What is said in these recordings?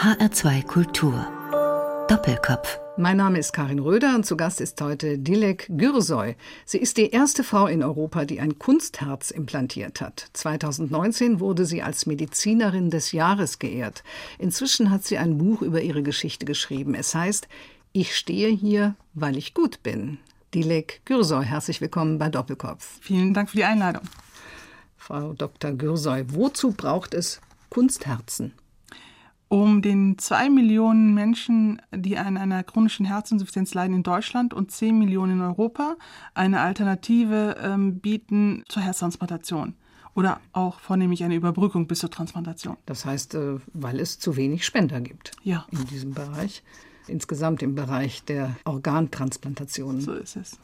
HR2 Kultur. Doppelkopf. Mein Name ist Karin Röder und zu Gast ist heute Dilek Gürsoy. Sie ist die erste Frau in Europa, die ein Kunstherz implantiert hat. 2019 wurde sie als Medizinerin des Jahres geehrt. Inzwischen hat sie ein Buch über ihre Geschichte geschrieben. Es heißt Ich stehe hier, weil ich gut bin. Dilek Gürsoy, herzlich willkommen bei Doppelkopf. Vielen Dank für die Einladung. Frau Dr. Gürsoy, wozu braucht es Kunstherzen? Um den zwei Millionen Menschen, die an einer chronischen Herzinsuffizienz leiden in Deutschland und zehn Millionen in Europa, eine Alternative ähm, bieten zur Herztransplantation. Oder auch vornehmlich eine Überbrückung bis zur Transplantation. Das heißt, äh, weil es zu wenig Spender gibt ja. in diesem Bereich, insgesamt im Bereich der Organtransplantationen. So ist es.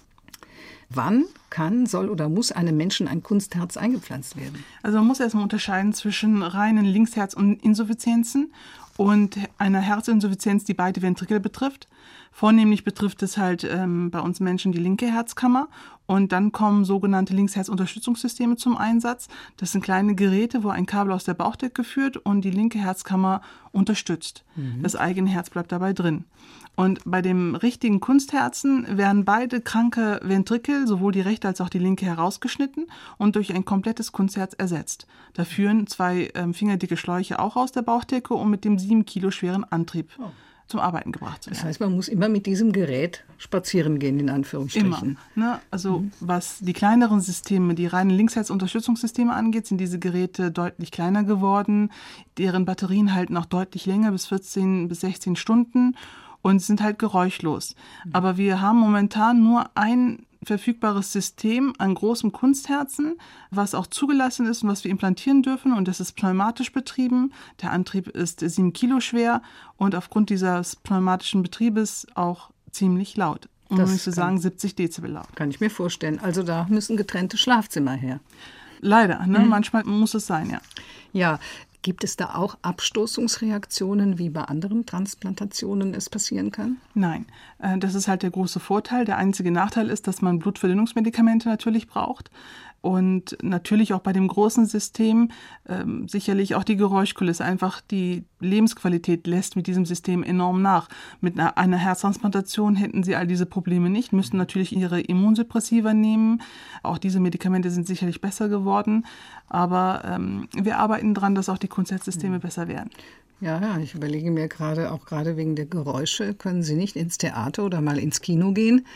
Wann kann, soll oder muss einem Menschen ein Kunstherz eingepflanzt werden? Also man muss erstmal unterscheiden zwischen reinen Linksherzinsuffizienzen und einer Herzinsuffizienz, die beide Ventrikel betrifft. Vornehmlich betrifft es halt ähm, bei uns Menschen die linke Herzkammer und dann kommen sogenannte Linksherzunterstützungssysteme zum Einsatz. Das sind kleine Geräte, wo ein Kabel aus der Bauchdecke führt und die linke Herzkammer unterstützt. Mhm. Das eigene Herz bleibt dabei drin. Und bei dem richtigen Kunstherzen werden beide kranke Ventrikel, sowohl die rechte als auch die linke, herausgeschnitten und durch ein komplettes Kunstherz ersetzt. Da führen zwei ähm, fingerdicke Schläuche auch aus der Bauchdecke und mit dem sieben Kilo schweren Antrieb. Oh zum Arbeiten gebracht zu werden. Das heißt, man muss immer mit diesem Gerät spazieren gehen, in Anführungsstrichen. Immer. Ne? Also mhm. was die kleineren Systeme, die reinen Linksherzunterstützungssysteme angeht, sind diese Geräte deutlich kleiner geworden. Deren Batterien halten auch deutlich länger, bis 14 bis 16 Stunden und sind halt geräuschlos. Aber wir haben momentan nur ein verfügbares System an großem Kunstherzen, was auch zugelassen ist und was wir implantieren dürfen. Und das ist pneumatisch betrieben. Der Antrieb ist sieben Kilo schwer und aufgrund dieses pneumatischen Betriebes auch ziemlich laut. Um das zu sagen, 70 Dezibel laut. Kann ich mir vorstellen. Also da müssen getrennte Schlafzimmer her. Leider, ne? Mhm. manchmal muss es sein, ja. Ja, Gibt es da auch Abstoßungsreaktionen, wie bei anderen Transplantationen es passieren kann? Nein, äh, das ist halt der große Vorteil. Der einzige Nachteil ist, dass man Blutverdünnungsmedikamente natürlich braucht und natürlich auch bei dem großen System ähm, sicherlich auch die Geräuschkulisse. Einfach die Lebensqualität lässt mit diesem System enorm nach. Mit einer, einer Herztransplantation hätten sie all diese Probleme nicht, müssten natürlich ihre Immunsuppressiva nehmen. Auch diese Medikamente sind sicherlich besser geworden. Aber ähm, wir arbeiten daran, dass auch die Kunstherzsysteme mhm. besser werden. Ja, ja, ich überlege mir gerade, auch gerade wegen der Geräusche, können Sie nicht ins Theater oder mal ins Kino gehen?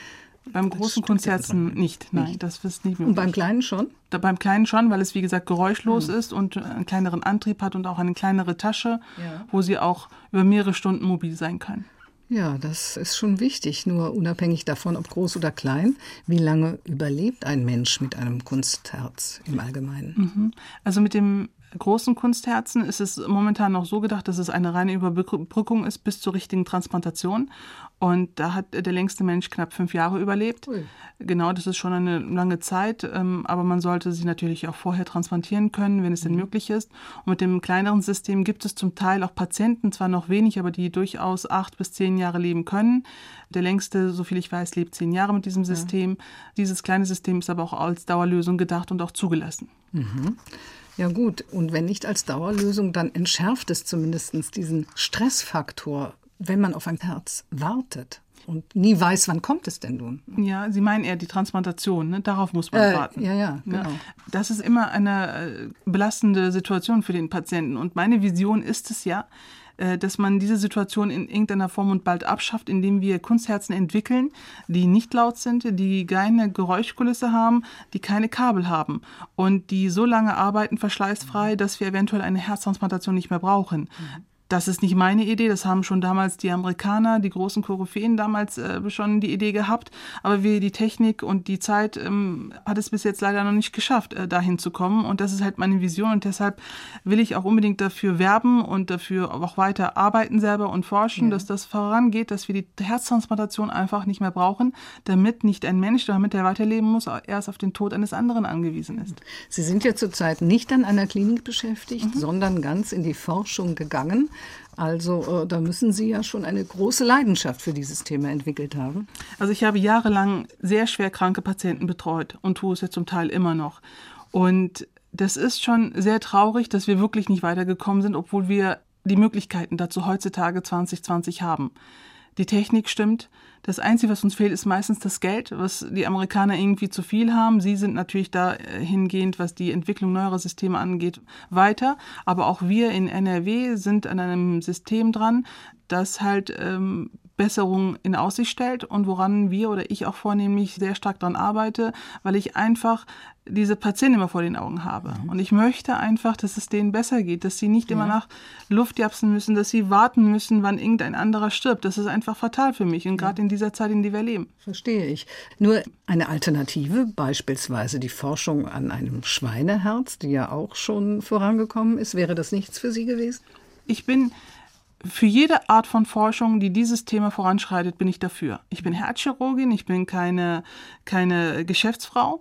Beim großen Konzerten nicht, nein, nicht. das ist nicht möglich. Und beim kleinen schon? Da, beim kleinen schon, weil es wie gesagt geräuschlos mhm. ist und einen kleineren Antrieb hat und auch eine kleinere Tasche, ja. wo sie auch über mehrere Stunden mobil sein kann. Ja, das ist schon wichtig. Nur unabhängig davon, ob groß oder klein, wie lange überlebt ein Mensch mit einem Kunstherz im Allgemeinen? Mhm. Also mit dem großen Kunstherzen ist es momentan noch so gedacht, dass es eine reine Überbrückung ist bis zur richtigen Transplantation. Und da hat der längste Mensch knapp fünf Jahre überlebt. Ui. Genau, das ist schon eine lange Zeit. Ähm, aber man sollte sie natürlich auch vorher transplantieren können, wenn es denn mhm. möglich ist. Und mit dem kleineren System gibt es zum Teil auch Patienten, zwar noch wenig, aber die durchaus acht bis zehn Jahre leben können. Der längste, soviel ich weiß, lebt zehn Jahre mit diesem System. Ja. Dieses kleine System ist aber auch als Dauerlösung gedacht und auch zugelassen. Mhm. Ja gut, und wenn nicht als Dauerlösung, dann entschärft es zumindest diesen Stressfaktor, wenn man auf ein Herz wartet und nie weiß, wann kommt es denn nun. Ja, Sie meinen eher die Transplantation, ne? darauf muss man äh, warten. Ja, ja, genau. Ja, das ist immer eine äh, belastende Situation für den Patienten und meine Vision ist es ja, äh, dass man diese Situation in irgendeiner Form und bald abschafft, indem wir Kunstherzen entwickeln, die nicht laut sind, die keine Geräuschkulisse haben, die keine Kabel haben und die so lange arbeiten verschleißfrei, dass wir eventuell eine Herztransplantation nicht mehr brauchen. Das ist nicht meine Idee, das haben schon damals die Amerikaner, die großen Koryphäen damals äh, schon die Idee gehabt. Aber wir, die Technik und die Zeit ähm, hat es bis jetzt leider noch nicht geschafft, äh, dahin zu kommen. Und das ist halt meine Vision und deshalb will ich auch unbedingt dafür werben und dafür auch weiter arbeiten selber und forschen, ja. dass das vorangeht, dass wir die Herztransplantation einfach nicht mehr brauchen, damit nicht ein Mensch, damit er weiterleben muss, erst auf den Tod eines anderen angewiesen ist. Sie sind ja zurzeit nicht an einer Klinik beschäftigt, mhm. sondern ganz in die Forschung gegangen. Also äh, da müssen Sie ja schon eine große Leidenschaft für dieses Thema entwickelt haben. Also ich habe jahrelang sehr schwer kranke Patienten betreut und tue es ja zum Teil immer noch. Und das ist schon sehr traurig, dass wir wirklich nicht weitergekommen sind, obwohl wir die Möglichkeiten dazu heutzutage 2020 haben. Die Technik stimmt. Das Einzige, was uns fehlt, ist meistens das Geld, was die Amerikaner irgendwie zu viel haben. Sie sind natürlich dahingehend, was die Entwicklung neuerer Systeme angeht, weiter. Aber auch wir in NRW sind an einem System dran, das halt ähm, Besserung in Aussicht stellt und woran wir oder ich auch vornehmlich sehr stark daran arbeite, weil ich einfach diese Patienten immer vor den Augen habe. Mhm. Und ich möchte einfach, dass es denen besser geht, dass sie nicht ja. immer nach Luft japsen müssen, dass sie warten müssen, wann irgendein anderer stirbt. Das ist einfach fatal für mich und gerade ja. in dieser Zeit, in der wir leben. Verstehe ich. Nur eine Alternative, beispielsweise die Forschung an einem Schweineherz, die ja auch schon vorangekommen ist, wäre das nichts für Sie gewesen? Ich bin für jede Art von Forschung, die dieses Thema voranschreitet, bin ich dafür. Ich bin Herzchirurgin, ich bin keine, keine Geschäftsfrau.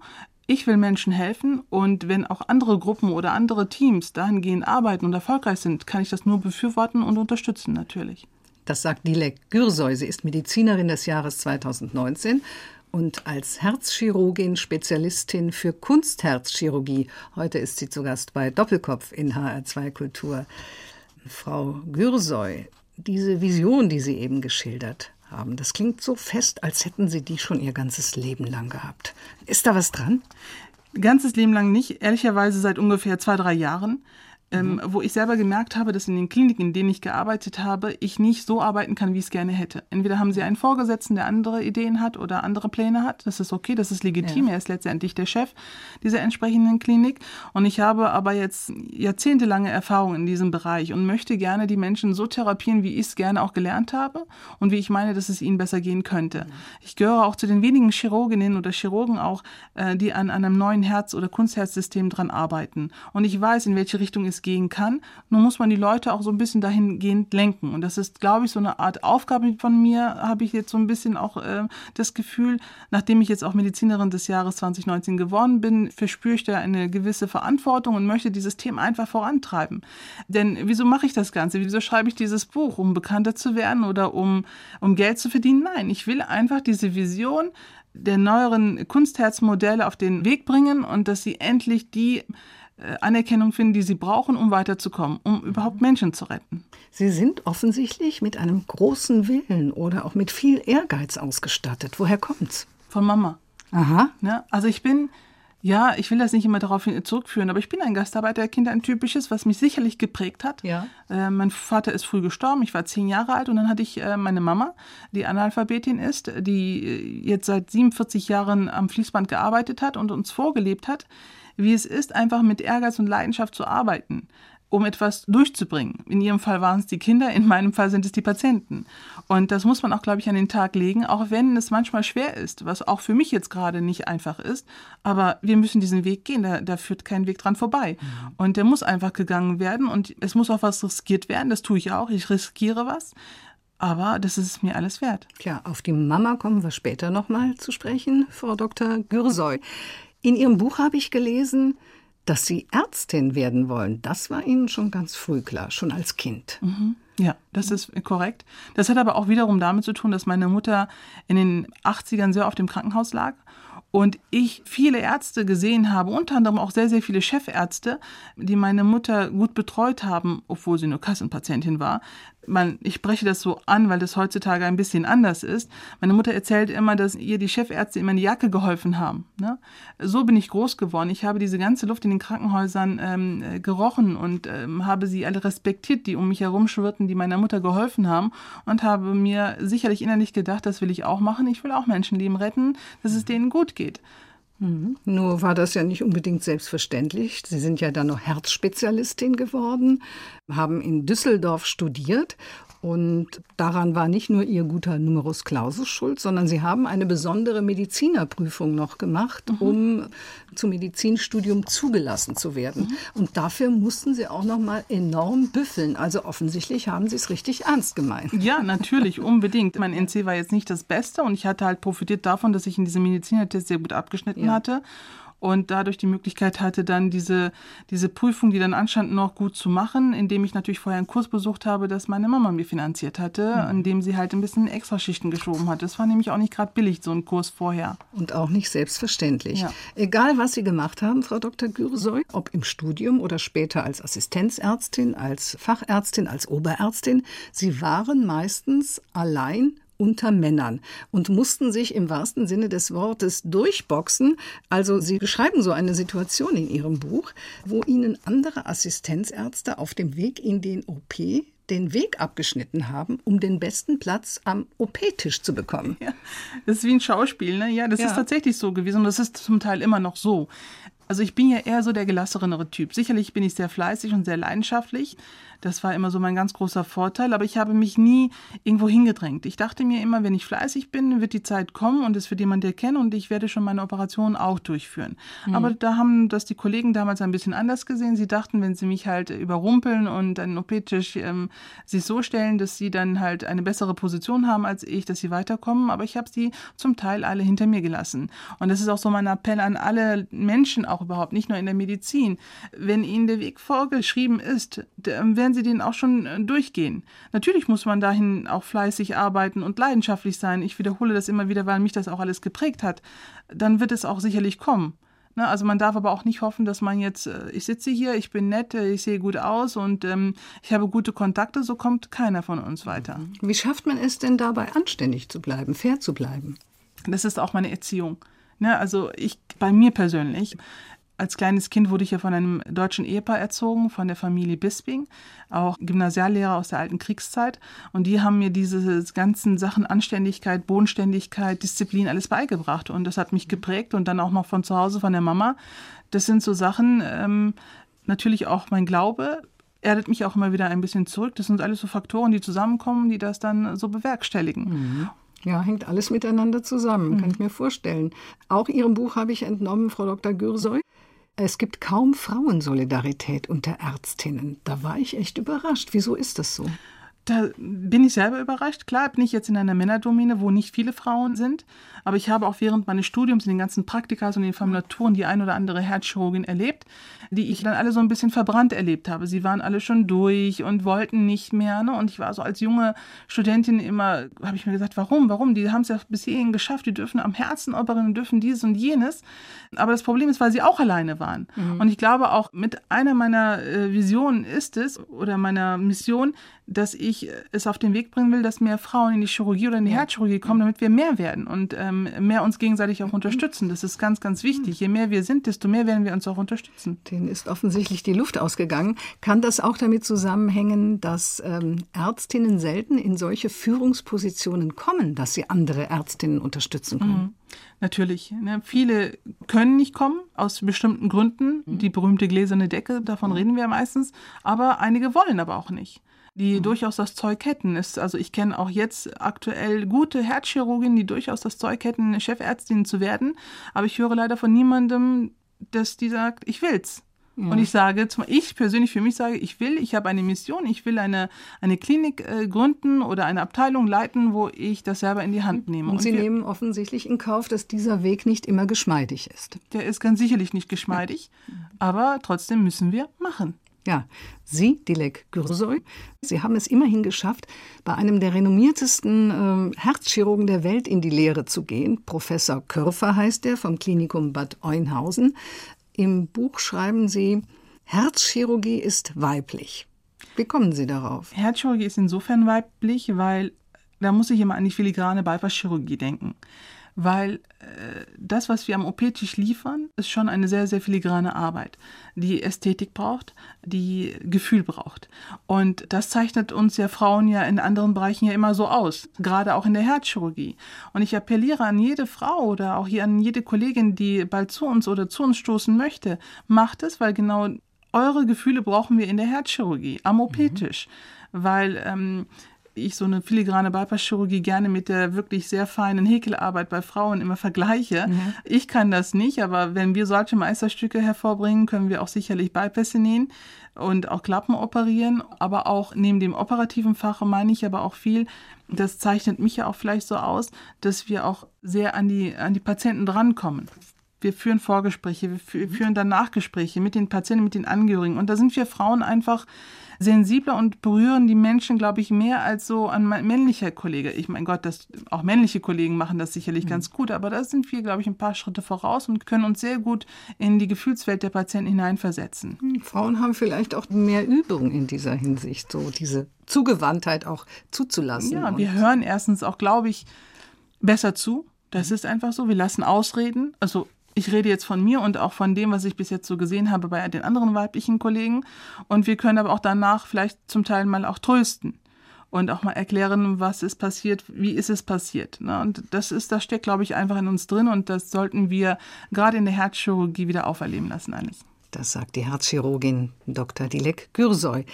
Ich will Menschen helfen und wenn auch andere Gruppen oder andere Teams dahingehend arbeiten und erfolgreich sind, kann ich das nur befürworten und unterstützen natürlich. Das sagt Dilek Gürsoy. Sie ist Medizinerin des Jahres 2019 und als Herzchirurgin Spezialistin für Kunstherzchirurgie. Heute ist sie zu Gast bei Doppelkopf in HR2 Kultur. Frau Gürsoy, diese Vision, die Sie eben geschildert haben, das klingt so fest, als hätten Sie die schon Ihr ganzes Leben lang gehabt. Ist da was dran? Ganzes Leben lang nicht, ehrlicherweise seit ungefähr zwei, drei Jahren ähm, mhm. wo ich selber gemerkt habe, dass in den Kliniken, in denen ich gearbeitet habe, ich nicht so arbeiten kann, wie ich es gerne hätte. Entweder haben sie einen Vorgesetzten, der andere Ideen hat oder andere Pläne hat. Das ist okay, das ist legitim. Ja. Er ist letztendlich der Chef dieser entsprechenden Klinik. Und ich habe aber jetzt jahrzehntelange Erfahrung in diesem Bereich und möchte gerne die Menschen so therapieren, wie ich es gerne auch gelernt habe und wie ich meine, dass es ihnen besser gehen könnte. Mhm. Ich gehöre auch zu den wenigen Chirurginnen oder Chirurgen auch, äh, die an einem neuen Herz- oder Kunstherzsystem dran arbeiten. Und ich weiß, in welche Richtung es gehen kann. Nur muss man die Leute auch so ein bisschen dahingehend lenken. Und das ist, glaube ich, so eine Art Aufgabe von mir, habe ich jetzt so ein bisschen auch äh, das Gefühl, nachdem ich jetzt auch Medizinerin des Jahres 2019 geworden bin, verspüre ich da eine gewisse Verantwortung und möchte dieses Thema einfach vorantreiben. Denn wieso mache ich das Ganze? Wieso schreibe ich dieses Buch? Um bekannter zu werden oder um, um Geld zu verdienen? Nein, ich will einfach diese Vision der neueren Kunstherzmodelle auf den Weg bringen und dass sie endlich die Anerkennung finden, die sie brauchen, um weiterzukommen, um überhaupt Menschen zu retten. Sie sind offensichtlich mit einem großen Willen oder auch mit viel Ehrgeiz ausgestattet. Woher kommt's? Von Mama. Aha. Ja, also ich bin, ja, ich will das nicht immer darauf zurückführen, aber ich bin ein Gastarbeiterkind, ein typisches, was mich sicherlich geprägt hat. Ja. Äh, mein Vater ist früh gestorben, ich war zehn Jahre alt und dann hatte ich äh, meine Mama, die Analphabetin ist, die äh, jetzt seit 47 Jahren am Fließband gearbeitet hat und uns vorgelebt hat, wie es ist, einfach mit Ehrgeiz und Leidenschaft zu arbeiten, um etwas durchzubringen. In ihrem Fall waren es die Kinder, in meinem Fall sind es die Patienten. Und das muss man auch, glaube ich, an den Tag legen, auch wenn es manchmal schwer ist, was auch für mich jetzt gerade nicht einfach ist. Aber wir müssen diesen Weg gehen, da, da führt kein Weg dran vorbei. Mhm. Und der muss einfach gegangen werden und es muss auch was riskiert werden. Das tue ich auch. Ich riskiere was. Aber das ist mir alles wert. Klar, auf die Mama kommen wir später nochmal zu sprechen, Frau Dr. Gürsoy. In Ihrem Buch habe ich gelesen, dass Sie Ärztin werden wollen. Das war Ihnen schon ganz früh klar, schon als Kind. Mhm. Ja, das ist korrekt. Das hat aber auch wiederum damit zu tun, dass meine Mutter in den 80ern sehr auf dem Krankenhaus lag und ich viele Ärzte gesehen habe, unter anderem auch sehr, sehr viele Chefärzte, die meine Mutter gut betreut haben, obwohl sie nur Kassenpatientin war. Man, ich spreche das so an, weil das heutzutage ein bisschen anders ist. Meine Mutter erzählt immer, dass ihr die Chefärzte immer in die Jacke geholfen haben. Ne? So bin ich groß geworden. Ich habe diese ganze Luft in den Krankenhäusern ähm, äh, gerochen und ähm, habe sie alle respektiert, die um mich herum schwirrten, die meiner Mutter geholfen haben und habe mir sicherlich innerlich gedacht, das will ich auch machen. Ich will auch Menschenleben retten, dass es denen gut geht. Mhm. Nur war das ja nicht unbedingt selbstverständlich. Sie sind ja dann noch Herzspezialistin geworden, haben in Düsseldorf studiert und daran war nicht nur Ihr guter Numerus Clausus schuld, sondern Sie haben eine besondere Medizinerprüfung noch gemacht, mhm. um zum Medizinstudium zugelassen zu werden. Mhm. Und dafür mussten Sie auch noch mal enorm büffeln. Also offensichtlich haben Sie es richtig ernst gemeint. Ja, natürlich, unbedingt. Mein NC war jetzt nicht das Beste und ich hatte halt profitiert davon, dass ich in diesem Medizinertest sehr gut abgeschnitten ja. hatte und dadurch die Möglichkeit hatte, dann diese, diese Prüfung, die dann anstand, noch gut zu machen, indem ich natürlich vorher einen Kurs besucht habe, das meine Mama mir finanziert hatte, mhm. indem sie halt ein bisschen Extraschichten geschoben hat. Das war nämlich auch nicht gerade billig, so ein Kurs vorher. Und auch nicht selbstverständlich. Ja. Egal, was Sie gemacht haben, Frau Dr. Güresoy, ob im Studium oder später als Assistenzärztin, als Fachärztin, als Oberärztin, Sie waren meistens allein unter Männern und mussten sich im wahrsten Sinne des Wortes durchboxen. Also Sie beschreiben so eine Situation in Ihrem Buch, wo Ihnen andere Assistenzärzte auf dem Weg in den OP den Weg abgeschnitten haben, um den besten Platz am OP-Tisch zu bekommen. Ja, das ist wie ein Schauspiel, ne? Ja, das ja. ist tatsächlich so gewesen und das ist zum Teil immer noch so. Also ich bin ja eher so der gelassenere Typ. Sicherlich bin ich sehr fleißig und sehr leidenschaftlich. Das war immer so mein ganz großer Vorteil, aber ich habe mich nie irgendwo hingedrängt. Ich dachte mir immer, wenn ich fleißig bin, wird die Zeit kommen und es wird jemand erkennen und ich werde schon meine Operation auch durchführen. Mhm. Aber da haben das die Kollegen damals ein bisschen anders gesehen. Sie dachten, wenn sie mich halt überrumpeln und einen OP-Tisch ähm, sich so stellen, dass sie dann halt eine bessere Position haben als ich, dass sie weiterkommen. Aber ich habe sie zum Teil alle hinter mir gelassen. Und das ist auch so mein Appell an alle Menschen auch überhaupt, nicht nur in der Medizin. Wenn ihnen der Weg vorgeschrieben ist, werden werden sie den auch schon äh, durchgehen. Natürlich muss man dahin auch fleißig arbeiten und leidenschaftlich sein. Ich wiederhole das immer wieder, weil mich das auch alles geprägt hat. Dann wird es auch sicherlich kommen. Ne, also man darf aber auch nicht hoffen, dass man jetzt, äh, ich sitze hier, ich bin nett, äh, ich sehe gut aus und ähm, ich habe gute Kontakte, so kommt keiner von uns weiter. Wie schafft man es denn dabei, anständig zu bleiben, fair zu bleiben? Das ist auch meine Erziehung. Ne, also ich, bei mir persönlich, als kleines Kind wurde ich ja von einem deutschen Ehepaar erzogen, von der Familie Bisping, auch Gymnasiallehrer aus der alten Kriegszeit. Und die haben mir diese ganzen Sachen Anständigkeit, Bodenständigkeit, Disziplin alles beigebracht. Und das hat mich geprägt und dann auch noch von zu Hause von der Mama. Das sind so Sachen, ähm, natürlich auch mein Glaube, erdet mich auch immer wieder ein bisschen zurück. Das sind alles so Faktoren, die zusammenkommen, die das dann so bewerkstelligen. Mhm. Ja, hängt alles miteinander zusammen, mhm. kann ich mir vorstellen. Auch Ihrem Buch habe ich entnommen, Frau Dr. Gürsoy, es gibt kaum Frauensolidarität unter Ärztinnen. Da war ich echt überrascht. Wieso ist das so? Da bin ich selber überrascht. Klar bin ich jetzt in einer Männerdomine, wo nicht viele Frauen sind. Aber ich habe auch während meines Studiums in den ganzen Praktikas und den Formulaturen die ein oder andere Herzchirurgin erlebt, die ich dann alle so ein bisschen verbrannt erlebt habe. Sie waren alle schon durch und wollten nicht mehr. Ne? Und ich war so als junge Studentin immer, habe ich mir gesagt, warum, warum? Die haben es ja bis hierhin geschafft, die dürfen am Herzen operieren, dürfen dieses und jenes. Aber das Problem ist, weil sie auch alleine waren. Mhm. Und ich glaube auch mit einer meiner äh, Visionen ist es, oder meiner Mission, dass ich es auf den Weg bringen will, dass mehr Frauen in die Chirurgie oder in die Herzchirurgie kommen, damit wir mehr werden und ähm, mehr uns gegenseitig auch unterstützen. Das ist ganz, ganz wichtig. Je mehr wir sind, desto mehr werden wir uns auch unterstützen. Denen ist offensichtlich die Luft ausgegangen. Kann das auch damit zusammenhängen, dass ähm, Ärztinnen selten in solche Führungspositionen kommen, dass sie andere Ärztinnen unterstützen können? Mhm. Natürlich. Ne? Viele können nicht kommen aus bestimmten Gründen. Mhm. Die berühmte gläserne Decke, davon mhm. reden wir meistens. Aber einige wollen aber auch nicht die mhm. durchaus das Zeug hätten. Ist, also ich kenne auch jetzt aktuell gute Herzchirurginnen, die durchaus das Zeug hätten, Chefärztin zu werden. Aber ich höre leider von niemandem, dass die sagt, ich will's. Ja. Und ich sage, ich persönlich für mich sage, ich will, ich habe eine Mission, ich will eine, eine Klinik äh, gründen oder eine Abteilung leiten, wo ich das selber in die Hand nehme. Und, Und Sie wir, nehmen offensichtlich in Kauf, dass dieser Weg nicht immer geschmeidig ist. Der ist ganz sicherlich nicht geschmeidig, aber trotzdem müssen wir machen. Ja, Sie, Dilek Gürsoy, Sie haben es immerhin geschafft, bei einem der renommiertesten äh, Herzchirurgen der Welt in die Lehre zu gehen. Professor Körfer heißt er vom Klinikum Bad Oeynhausen. Im Buch schreiben Sie, Herzchirurgie ist weiblich. Wie kommen Sie darauf? Herzchirurgie ist insofern weiblich, weil da muss ich immer an die filigrane Bypasschirurgie denken weil äh, das, was wir am OP-Tisch liefern, ist schon eine sehr, sehr filigrane Arbeit, die Ästhetik braucht, die Gefühl braucht. Und das zeichnet uns ja Frauen ja in anderen Bereichen ja immer so aus, gerade auch in der Herzchirurgie. Und ich appelliere an jede Frau oder auch hier an jede Kollegin, die bald zu uns oder zu uns stoßen möchte, macht es, weil genau eure Gefühle brauchen wir in der Herzchirurgie, am OP-Tisch. Mhm. Weil ähm, ich so eine filigrane Bypasschirurgie gerne mit der wirklich sehr feinen Häkelarbeit bei Frauen immer vergleiche. Mhm. Ich kann das nicht, aber wenn wir solche Meisterstücke hervorbringen, können wir auch sicherlich Bypässe nähen und auch Klappen operieren. Aber auch neben dem operativen Fach meine ich aber auch viel, das zeichnet mich ja auch vielleicht so aus, dass wir auch sehr an die, an die Patienten drankommen. wir führen Vorgespräche, wir führen dann Nachgespräche mit den Patienten, mit den Angehörigen. Und da sind wir Frauen einfach sensibler und berühren die Menschen, glaube ich, mehr als so ein männlicher Kollege. Ich mein Gott, das, auch männliche Kollegen machen das sicherlich mhm. ganz gut, aber da sind wir, glaube ich, ein paar Schritte voraus und können uns sehr gut in die Gefühlswelt der Patienten hineinversetzen. Mhm. Frauen haben vielleicht auch mehr Übung in dieser Hinsicht, so diese Zugewandtheit auch zuzulassen. Ja, wir hören erstens auch, glaube ich, besser zu. Das ist einfach so. Wir lassen ausreden. Also ich rede jetzt von mir und auch von dem, was ich bis jetzt so gesehen habe bei den anderen weiblichen Kollegen. Und wir können aber auch danach vielleicht zum Teil mal auch trösten und auch mal erklären, was ist passiert, wie ist es passiert. Ne? Und das ist, das steckt, glaube ich, einfach in uns drin und das sollten wir gerade in der Herzchirurgie wieder auferleben lassen alles. Das sagt die Herzchirurgin Dr. Dilek Gürsoy.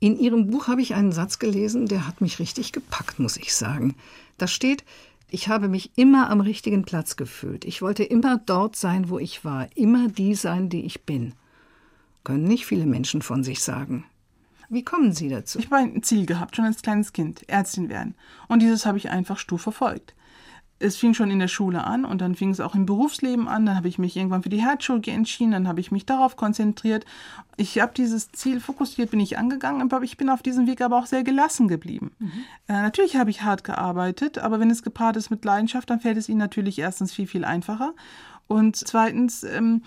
In ihrem Buch habe ich einen Satz gelesen, der hat mich richtig gepackt, muss ich sagen. Da steht, ich habe mich immer am richtigen Platz gefühlt. Ich wollte immer dort sein, wo ich war, immer die sein, die ich bin. Können nicht viele Menschen von sich sagen. Wie kommen Sie dazu? Ich habe ein Ziel gehabt, schon als kleines Kind, Ärztin werden. Und dieses habe ich einfach stur verfolgt es fing schon in der Schule an und dann fing es auch im Berufsleben an. Dann habe ich mich irgendwann für die Herzchirurgie entschieden, dann habe ich mich darauf konzentriert. Ich habe dieses Ziel fokussiert, bin ich angegangen, aber ich bin auf diesem Weg aber auch sehr gelassen geblieben. Mhm. Äh, natürlich habe ich hart gearbeitet, aber wenn es gepaart ist mit Leidenschaft, dann fällt es Ihnen natürlich erstens viel, viel einfacher. Und zweitens ähm,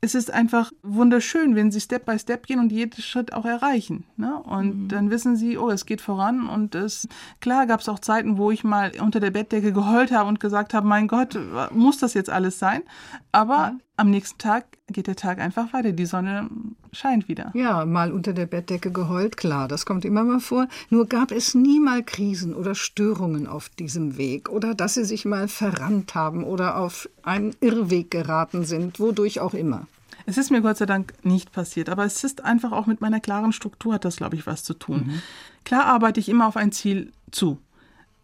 es ist einfach wunderschön, wenn sie Step by Step gehen und jeden Schritt auch erreichen. Ne? Und mhm. dann wissen sie, oh, es geht voran. Und es, klar gab es auch Zeiten, wo ich mal unter der Bettdecke geheult habe und gesagt habe, mein Gott, muss das jetzt alles sein? Aber ja. am nächsten Tag geht der Tag einfach weiter. Die Sonne scheint wieder. Ja, mal unter der Bettdecke geheult, klar, das kommt immer mal vor. Nur gab es nie mal Krisen oder Störungen auf diesem Weg oder dass sie sich mal verrannt haben oder auf einen Irrweg geraten sind, wodurch auch immer. Es ist mir Gott sei Dank nicht passiert, aber es ist einfach auch mit meiner klaren Struktur hat das, glaube ich, was zu tun. Mhm. Klar arbeite ich immer auf ein Ziel zu.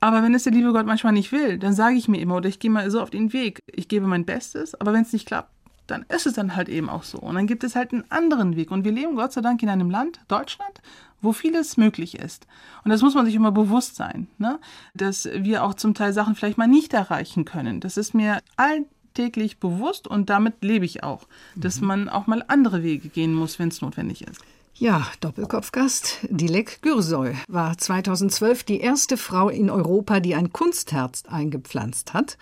Aber wenn es der liebe Gott manchmal nicht will, dann sage ich mir immer oder ich gehe mal so auf den Weg. Ich gebe mein Bestes, aber wenn es nicht klappt, dann ist es dann halt eben auch so. Und dann gibt es halt einen anderen Weg. Und wir leben Gott sei Dank in einem Land, Deutschland, wo vieles möglich ist. Und das muss man sich immer bewusst sein, ne? dass wir auch zum Teil Sachen vielleicht mal nicht erreichen können. Das ist mir alltäglich bewusst und damit lebe ich auch, dass mhm. man auch mal andere Wege gehen muss, wenn es notwendig ist. Ja, Doppelkopfgast Dilek Gürsoy war 2012 die erste Frau in Europa, die ein Kunstherz eingepflanzt hat.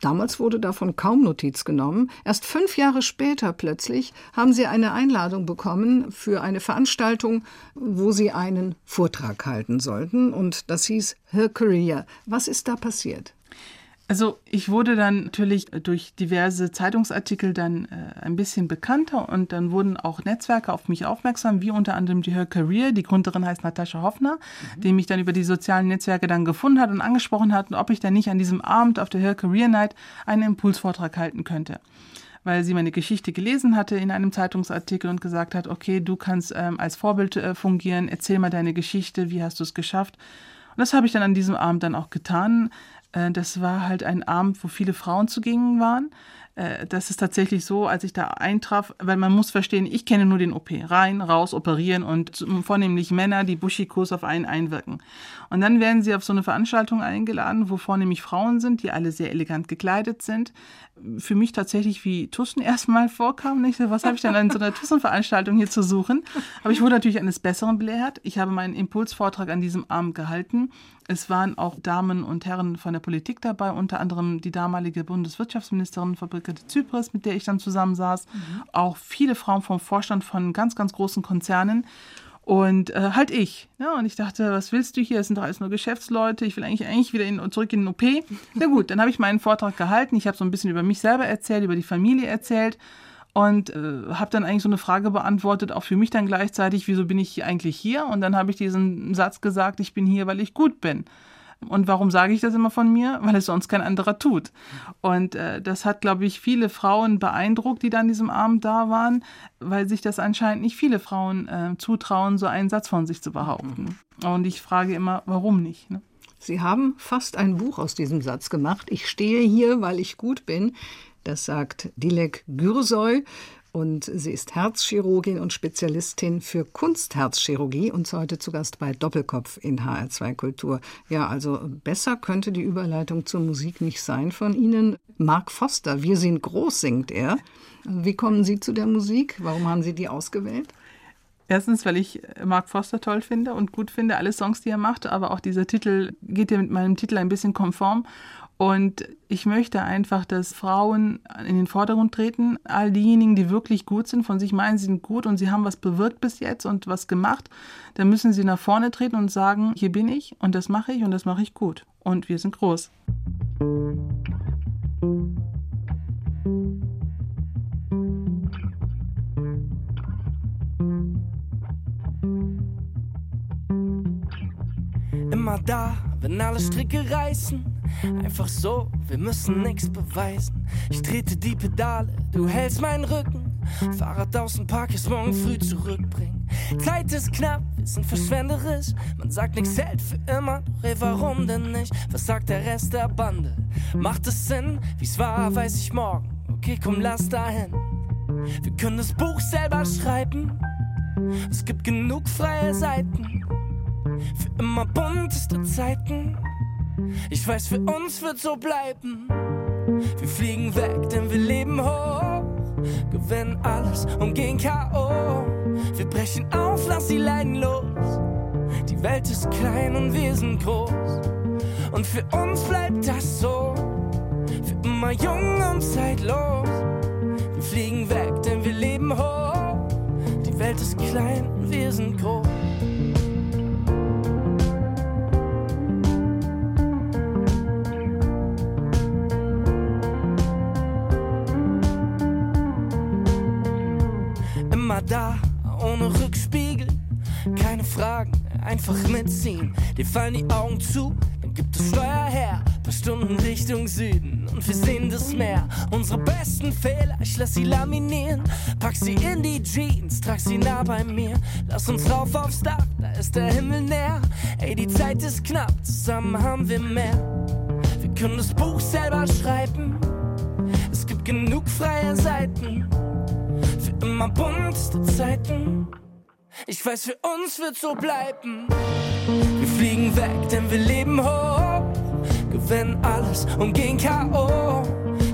Damals wurde davon kaum Notiz genommen. Erst fünf Jahre später plötzlich haben sie eine Einladung bekommen für eine Veranstaltung, wo sie einen Vortrag halten sollten. Und das hieß Her Career. Was ist da passiert? Also ich wurde dann natürlich durch diverse Zeitungsartikel dann äh, ein bisschen bekannter und dann wurden auch Netzwerke auf mich aufmerksam, wie unter anderem die Her Career, die Gründerin heißt Natascha Hoffner, mhm. die mich dann über die sozialen Netzwerke dann gefunden hat und angesprochen hat, ob ich dann nicht an diesem Abend auf der Her Career Night einen Impulsvortrag halten könnte weil sie meine Geschichte gelesen hatte in einem Zeitungsartikel und gesagt hat, okay, du kannst ähm, als Vorbild äh, fungieren, erzähl mal deine Geschichte, wie hast du es geschafft. Und das habe ich dann an diesem Abend dann auch getan. Äh, das war halt ein Abend, wo viele Frauen zugegen waren. Äh, das ist tatsächlich so, als ich da eintraf, weil man muss verstehen, ich kenne nur den OP. Rein, raus, operieren und vornehmlich Männer, die Bushikos auf einen einwirken. Und dann werden sie auf so eine Veranstaltung eingeladen, wo vornehmlich Frauen sind, die alle sehr elegant gekleidet sind. Für mich tatsächlich wie Tussen erstmal vorkam. Nicht? Was habe ich denn an so einer Tussenveranstaltung hier zu suchen? Aber ich wurde natürlich eines Besseren belehrt. Ich habe meinen Impulsvortrag an diesem Abend gehalten. Es waren auch Damen und Herren von der Politik dabei, unter anderem die damalige Bundeswirtschaftsministerin Fabrikate Zypris, mit der ich dann zusammensaß. Mhm. Auch viele Frauen vom Vorstand von ganz, ganz großen Konzernen. Und äh, halt ich. Ja, und ich dachte, was willst du hier? Es sind doch alles nur Geschäftsleute. Ich will eigentlich, eigentlich wieder in, zurück in den OP. Na gut, dann habe ich meinen Vortrag gehalten. Ich habe so ein bisschen über mich selber erzählt, über die Familie erzählt und äh, habe dann eigentlich so eine Frage beantwortet, auch für mich dann gleichzeitig, wieso bin ich eigentlich hier? Und dann habe ich diesen Satz gesagt, ich bin hier, weil ich gut bin. Und warum sage ich das immer von mir? Weil es sonst kein anderer tut. Und äh, das hat, glaube ich, viele Frauen beeindruckt, die da an diesem Abend da waren, weil sich das anscheinend nicht viele Frauen äh, zutrauen, so einen Satz von sich zu behaupten. Mhm. Und ich frage immer, warum nicht? Ne? Sie haben fast ein Buch aus diesem Satz gemacht. Ich stehe hier, weil ich gut bin. Das sagt Dilek Gürsoy. Und sie ist Herzchirurgin und Spezialistin für Kunstherzchirurgie und heute zu Gast bei Doppelkopf in HR2 Kultur. Ja, also besser könnte die Überleitung zur Musik nicht sein von Ihnen. Mark Foster, Wir sind groß, singt er. Wie kommen Sie zu der Musik? Warum haben Sie die ausgewählt? Erstens, weil ich Mark Foster toll finde und gut finde, alle Songs, die er macht, aber auch dieser Titel geht ja mit meinem Titel ein bisschen konform. Und ich möchte einfach, dass Frauen in den Vordergrund treten. All diejenigen, die wirklich gut sind, von sich meinen, sie sind gut und sie haben was bewirkt bis jetzt und was gemacht, dann müssen sie nach vorne treten und sagen, hier bin ich und das mache ich und das mache ich gut. Und wir sind groß. Immer da, wenn alle Stricke reißen Einfach so, wir müssen nichts beweisen. Ich trete die Pedale, du hältst meinen Rücken. Fahrrad aus dem Park ist morgen früh zurückbringen. Zeit ist knapp, wir sind verschwenderisch. Man sagt nichts hält für immer, doch ey, warum denn nicht? Was sagt der Rest der Bande? Macht es Sinn? Wie's war, weiß ich morgen. Okay, komm, lass dahin. Wir können das Buch selber schreiben. Es gibt genug freie Seiten. Für immer bunteste Zeiten. Ich weiß, für uns wird so bleiben. Wir fliegen weg, denn wir leben hoch. Gewinnen alles und gehen K.O. Wir brechen auf, lass die Leiden los. Die Welt ist klein und wir sind groß. Und für uns bleibt das so. Für immer jung und zeitlos. Wir fliegen weg, denn wir leben hoch. Die Welt ist klein und wir sind groß. Da, ohne Rückspiegel. Keine Fragen, einfach mitziehen. Dir fallen die Augen zu, dann gibt es Steuer her. Paar Stunden Richtung Süden und wir sehen das Meer. Unsere besten Fehler, ich lass sie laminieren. Pack sie in die Jeans, trag sie nah bei mir. Lass uns rauf aufs Dach, da ist der Himmel näher. Ey, die Zeit ist knapp, zusammen haben wir mehr. Wir können das Buch selber schreiben. Es gibt genug freie Seiten immer buntste Zeiten. Ich weiß, für uns wird so bleiben. Wir fliegen weg, denn wir leben hoch. Gewinnen alles und gehen K.O.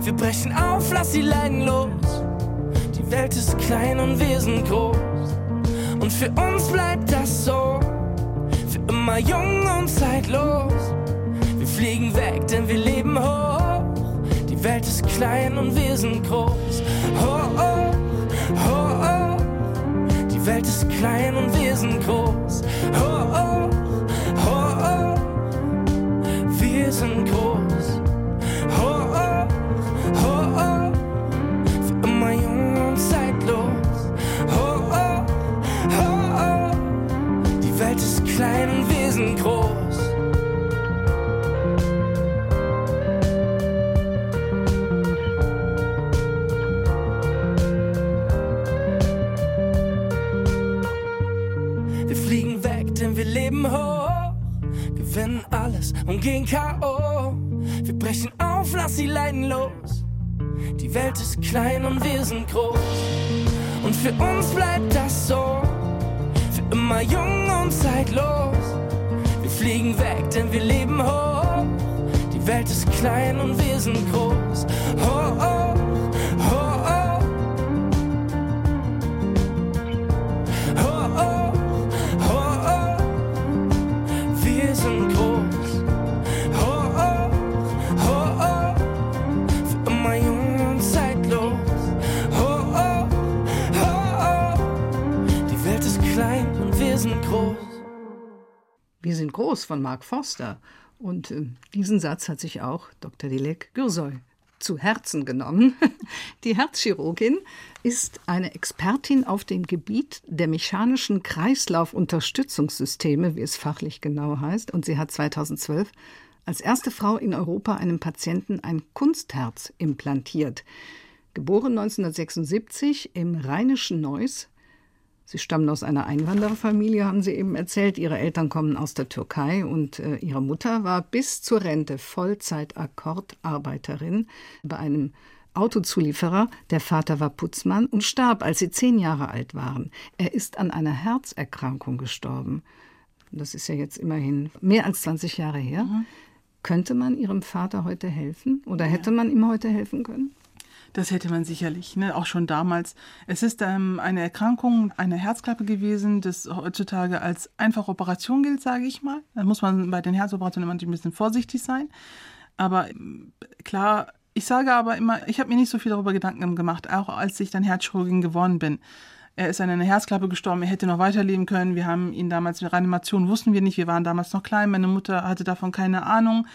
Wir brechen auf, lass die Leiden los. Die Welt ist klein und wir sind groß. Und für uns bleibt das so. Für immer jung und zeitlos. Wir fliegen weg, denn wir leben hoch. Die Welt ist klein und wir sind groß. Oh, oh. Oh, oh, die Welt ist klein und wir sind groß. Oh, oh, oh, oh, wir sind groß. Oh, oh, oh, oh, für immer jung und zeitlos. Oh, oh, oh, oh, die Welt ist klein und wir sind groß. Leben hoch, gewinnen alles und gehen K.O. Wir brechen auf, lass die Leiden los. Die Welt ist klein und wir sind groß. Und für uns bleibt das so, für immer jung und zeitlos. Wir fliegen weg, denn wir leben hoch. Die Welt ist klein und wir sind groß. Wir sind groß von Mark Forster. Und äh, diesen Satz hat sich auch Dr. Dilek Gürsoy zu Herzen genommen. Die Herzchirurgin ist eine Expertin auf dem Gebiet der mechanischen Kreislaufunterstützungssysteme, wie es fachlich genau heißt. Und sie hat 2012 als erste Frau in Europa einem Patienten ein Kunstherz implantiert. Geboren 1976 im rheinischen Neuss, Sie stammen aus einer Einwandererfamilie, haben Sie eben erzählt. Ihre Eltern kommen aus der Türkei und äh, Ihre Mutter war bis zur Rente Vollzeit-Akkordarbeiterin bei einem Autozulieferer, der Vater war Putzmann und starb, als sie zehn Jahre alt waren. Er ist an einer Herzerkrankung gestorben. Das ist ja jetzt immerhin mehr als 20 Jahre her. Mhm. Könnte man Ihrem Vater heute helfen oder hätte man ihm heute helfen können? Das hätte man sicherlich, ne? auch schon damals. Es ist ähm, eine Erkrankung einer Herzklappe gewesen, das heutzutage als einfache Operation gilt, sage ich mal. Da muss man bei den Herzoperationen immer ein bisschen vorsichtig sein. Aber ähm, klar, ich sage aber immer, ich habe mir nicht so viel darüber Gedanken gemacht, auch als ich dann Herzchirurgin geworden bin. Er ist an einer Herzklappe gestorben, er hätte noch weiterleben können. Wir haben ihn damals in Reanimation, wussten wir nicht, wir waren damals noch klein, meine Mutter hatte davon keine Ahnung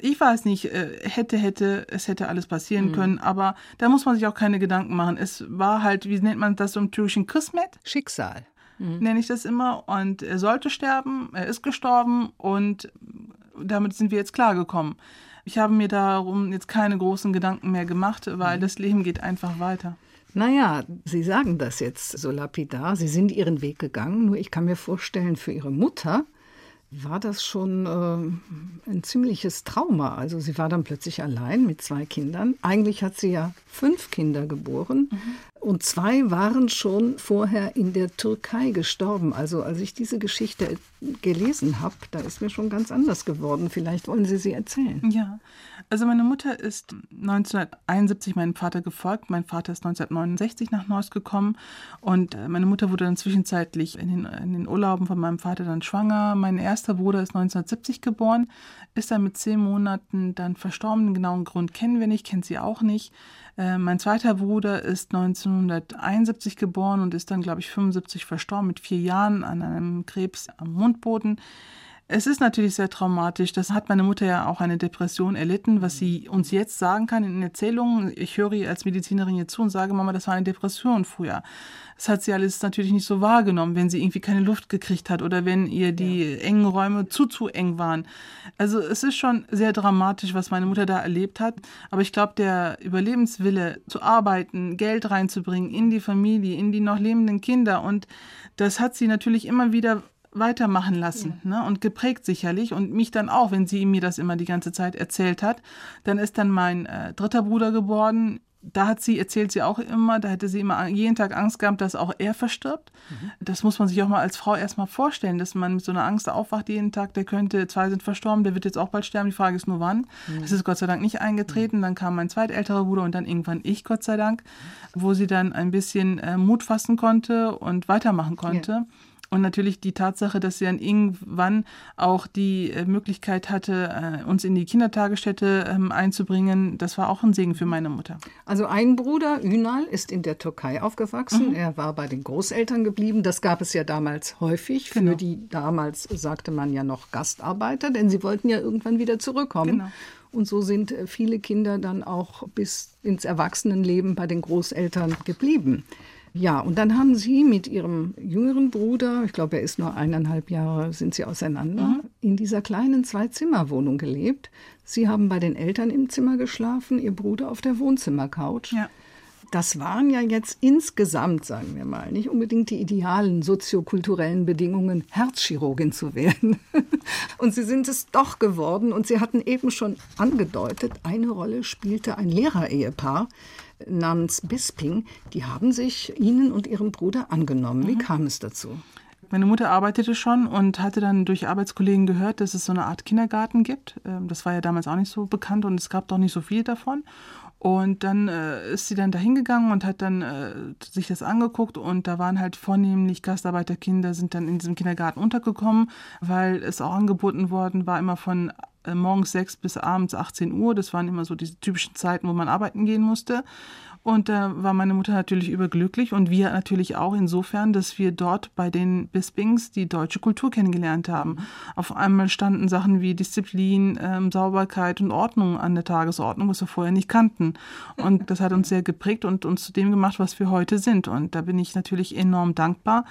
ich weiß nicht, äh, hätte, hätte, es hätte alles passieren mhm. können, aber da muss man sich auch keine Gedanken machen. Es war halt, wie nennt man das im Türkischen, Kismet? Schicksal. Mhm. Nenne ich das immer. Und er sollte sterben, er ist gestorben und damit sind wir jetzt klargekommen. Ich habe mir darum jetzt keine großen Gedanken mehr gemacht, weil mhm. das Leben geht einfach weiter. Naja, Sie sagen das jetzt so lapidar. Sie sind Ihren Weg gegangen. Nur ich kann mir vorstellen, für Ihre Mutter war das schon äh, ein ziemliches Trauma. Also sie war dann plötzlich allein mit zwei Kindern. Eigentlich hat sie ja fünf Kinder geboren. Mhm. Und zwei waren schon vorher in der Türkei gestorben. Also als ich diese Geschichte gelesen habe, da ist mir schon ganz anders geworden. Vielleicht wollen Sie sie erzählen. Ja, also meine Mutter ist 1971 meinem Vater gefolgt. Mein Vater ist 1969 nach Neuss gekommen und äh, meine Mutter wurde dann zwischenzeitlich in den, in den Urlauben von meinem Vater dann schwanger. Mein erster Bruder ist 1970 geboren, ist dann mit zehn Monaten dann verstorben. Den genauen Grund kennen wir nicht, kennt sie auch nicht. Äh, mein zweiter Bruder ist 1971 geboren und ist dann, glaube ich, 75 verstorben mit vier Jahren an einem Krebs am Mundboden. Es ist natürlich sehr traumatisch. Das hat meine Mutter ja auch eine Depression erlitten, was sie uns jetzt sagen kann in Erzählungen. Ich höre ihr als Medizinerin jetzt zu und sage, Mama, das war eine Depression früher. Das hat sie alles natürlich nicht so wahrgenommen, wenn sie irgendwie keine Luft gekriegt hat oder wenn ihr die ja. engen Räume zu, zu eng waren. Also es ist schon sehr dramatisch, was meine Mutter da erlebt hat. Aber ich glaube, der Überlebenswille zu arbeiten, Geld reinzubringen in die Familie, in die noch lebenden Kinder und das hat sie natürlich immer wieder weitermachen lassen ja. ne? und geprägt sicherlich und mich dann auch, wenn sie mir das immer die ganze Zeit erzählt hat. Dann ist dann mein äh, dritter Bruder geboren. Da hat sie, erzählt sie auch immer, da hätte sie immer jeden Tag Angst gehabt, dass auch er verstirbt. Mhm. Das muss man sich auch mal als Frau erstmal vorstellen, dass man mit so einer Angst aufwacht jeden Tag, der könnte, zwei sind verstorben, der wird jetzt auch bald sterben, die Frage ist nur wann. Mhm. Das ist Gott sei Dank nicht eingetreten. Mhm. Dann kam mein zweitälterer Bruder und dann irgendwann ich, Gott sei Dank, wo sie dann ein bisschen äh, Mut fassen konnte und weitermachen konnte. Ja. Und natürlich die Tatsache, dass sie dann irgendwann auch die äh, Möglichkeit hatte, äh, uns in die Kindertagesstätte ähm, einzubringen, das war auch ein Segen für meine Mutter. Also ein Bruder, Ünal, ist in der Türkei aufgewachsen. Mhm. Er war bei den Großeltern geblieben. Das gab es ja damals häufig. Genau. Für die damals sagte man ja noch Gastarbeiter, denn sie wollten ja irgendwann wieder zurückkommen. Genau. Und so sind äh, viele Kinder dann auch bis ins Erwachsenenleben bei den Großeltern geblieben. Ja, und dann haben Sie mit Ihrem jüngeren Bruder, ich glaube, er ist nur eineinhalb Jahre, sind Sie auseinander, mhm. in dieser kleinen Zwei-Zimmer-Wohnung gelebt. Sie haben bei den Eltern im Zimmer geschlafen, Ihr Bruder auf der Wohnzimmercouch. Ja. Das waren ja jetzt insgesamt, sagen wir mal, nicht unbedingt die idealen soziokulturellen Bedingungen, Herzchirurgin zu werden. und Sie sind es doch geworden. Und Sie hatten eben schon angedeutet, eine Rolle spielte ein Lehrerehepaar, namens Bisping, die haben sich Ihnen und Ihrem Bruder angenommen. Wie mhm. kam es dazu? Meine Mutter arbeitete schon und hatte dann durch Arbeitskollegen gehört, dass es so eine Art Kindergarten gibt. Ähm, das war ja damals auch nicht so bekannt und es gab doch nicht so viel davon. Und dann äh, ist sie dann da hingegangen und hat dann äh, sich das angeguckt und da waren halt vornehmlich Gastarbeiterkinder, sind dann in diesem Kindergarten untergekommen, weil es auch angeboten worden war, immer von äh, morgens 6 bis abends 18 Uhr. Das waren immer so diese typischen Zeiten, wo man arbeiten gehen musste. Und da war meine Mutter natürlich überglücklich und wir natürlich auch insofern, dass wir dort bei den Bispings die deutsche Kultur kennengelernt haben. Auf einmal standen Sachen wie Disziplin, ähm, Sauberkeit und Ordnung an der Tagesordnung, was wir vorher nicht kannten. Und das hat uns sehr geprägt und uns zu dem gemacht, was wir heute sind. Und da bin ich natürlich enorm dankbar.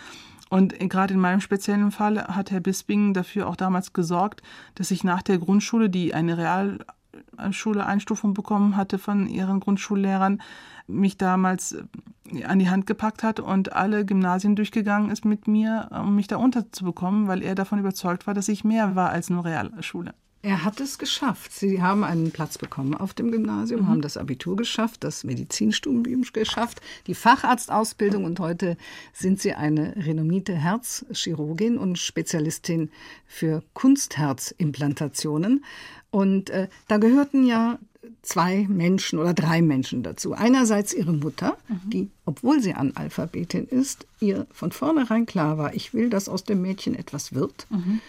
Und gerade in meinem speziellen Fall hat Herr Bisping dafür auch damals gesorgt, dass ich nach der Grundschule, die eine Realschule Einstufung bekommen hatte von ihren Grundschullehrern, mich damals äh, an die Hand gepackt hat und alle Gymnasien durchgegangen ist mit mir, um mich da unterzubekommen, weil er davon überzeugt war, dass ich mehr war als nur Realschule. Er hat es geschafft. Sie haben einen Platz bekommen auf dem Gymnasium, mhm. haben das Abitur geschafft, das Medizinstudium geschafft, die Facharztausbildung und heute sind Sie eine renommierte Herzchirurgin und Spezialistin für Kunstherzimplantationen. Und äh, da gehörten ja zwei Menschen oder drei Menschen dazu. Einerseits ihre Mutter, mhm. die, obwohl sie Analphabetin ist, ihr von vornherein klar war, ich will, dass aus dem Mädchen etwas wird. Mhm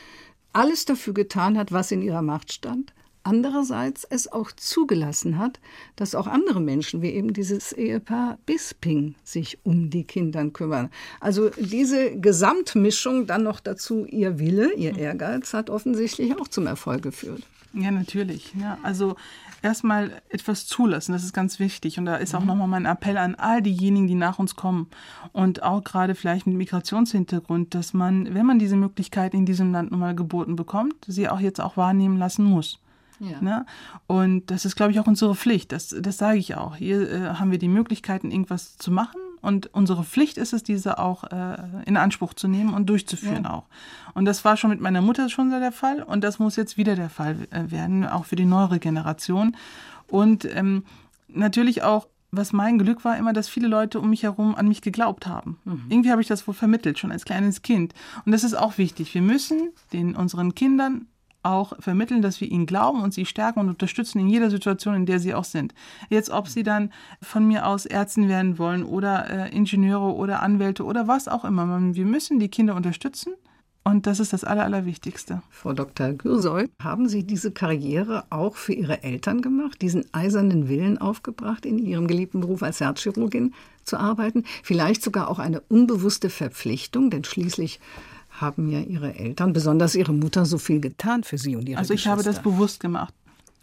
alles dafür getan hat, was in ihrer Macht stand, andererseits es auch zugelassen hat, dass auch andere Menschen, wie eben dieses Ehepaar Bisping, sich um die Kinder kümmern. Also diese Gesamtmischung, dann noch dazu ihr Wille, ihr Ehrgeiz, hat offensichtlich auch zum Erfolg geführt. Ja, natürlich. Ja, also erstmal etwas zulassen, das ist ganz wichtig. Und da ist auch mhm. nochmal mein Appell an all diejenigen, die nach uns kommen und auch gerade vielleicht mit Migrationshintergrund, dass man, wenn man diese Möglichkeit in diesem Land mal geboten bekommt, sie auch jetzt auch wahrnehmen lassen muss. Ja. Ne? Und das ist, glaube ich, auch unsere Pflicht. Das, das sage ich auch. Hier äh, haben wir die Möglichkeiten, irgendwas zu machen und unsere Pflicht ist es, diese auch äh, in Anspruch zu nehmen und durchzuführen ja. auch. Und das war schon mit meiner Mutter schon so der Fall und das muss jetzt wieder der Fall äh, werden, auch für die neuere Generation. Und ähm, natürlich auch was mein Glück war immer, dass viele Leute um mich herum an mich geglaubt haben. Mhm. Irgendwie habe ich das wohl vermittelt, schon als kleines Kind. Und das ist auch wichtig. Wir müssen den unseren Kindern auch vermitteln, dass wir ihnen glauben und sie stärken und unterstützen in jeder Situation, in der sie auch sind. Jetzt, ob sie dann von mir aus Ärzten werden wollen oder äh, Ingenieure oder Anwälte oder was auch immer. Wir müssen die Kinder unterstützen. Und das ist das Aller, Allerwichtigste. Frau Dr. Gürsoy, haben Sie diese Karriere auch für Ihre Eltern gemacht, diesen eisernen Willen aufgebracht, in Ihrem geliebten Beruf als Herzchirurgin zu arbeiten? Vielleicht sogar auch eine unbewusste Verpflichtung, denn schließlich haben ja Ihre Eltern, besonders Ihre Mutter, so viel getan für Sie und Ihre Also ich habe das bewusst gemacht.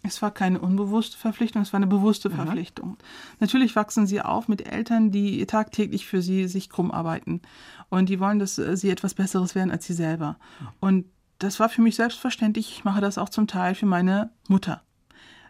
Es war keine unbewusste Verpflichtung, es war eine bewusste Aha. Verpflichtung. Natürlich wachsen sie auf mit Eltern, die tagtäglich für sie sich krumm arbeiten. Und die wollen, dass äh, sie etwas Besseres werden als sie selber. Und das war für mich selbstverständlich. Ich mache das auch zum Teil für meine Mutter.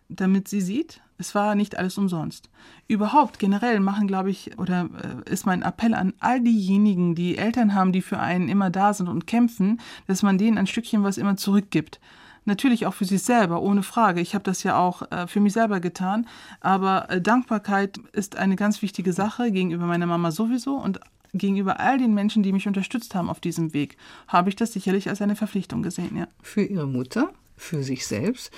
Damit sie sieht, es war nicht alles umsonst. Überhaupt generell machen, glaube ich, oder äh, ist mein Appell an all diejenigen, die Eltern haben, die für einen immer da sind und kämpfen, dass man denen ein Stückchen was immer zurückgibt. Natürlich auch für sich selber, ohne Frage. Ich habe das ja auch äh, für mich selber getan. Aber äh, Dankbarkeit ist eine ganz wichtige Sache gegenüber meiner Mama sowieso und gegenüber all den Menschen, die mich unterstützt haben auf diesem Weg, habe ich das sicherlich als eine Verpflichtung gesehen, ja. Für Ihre Mutter, für sich selbst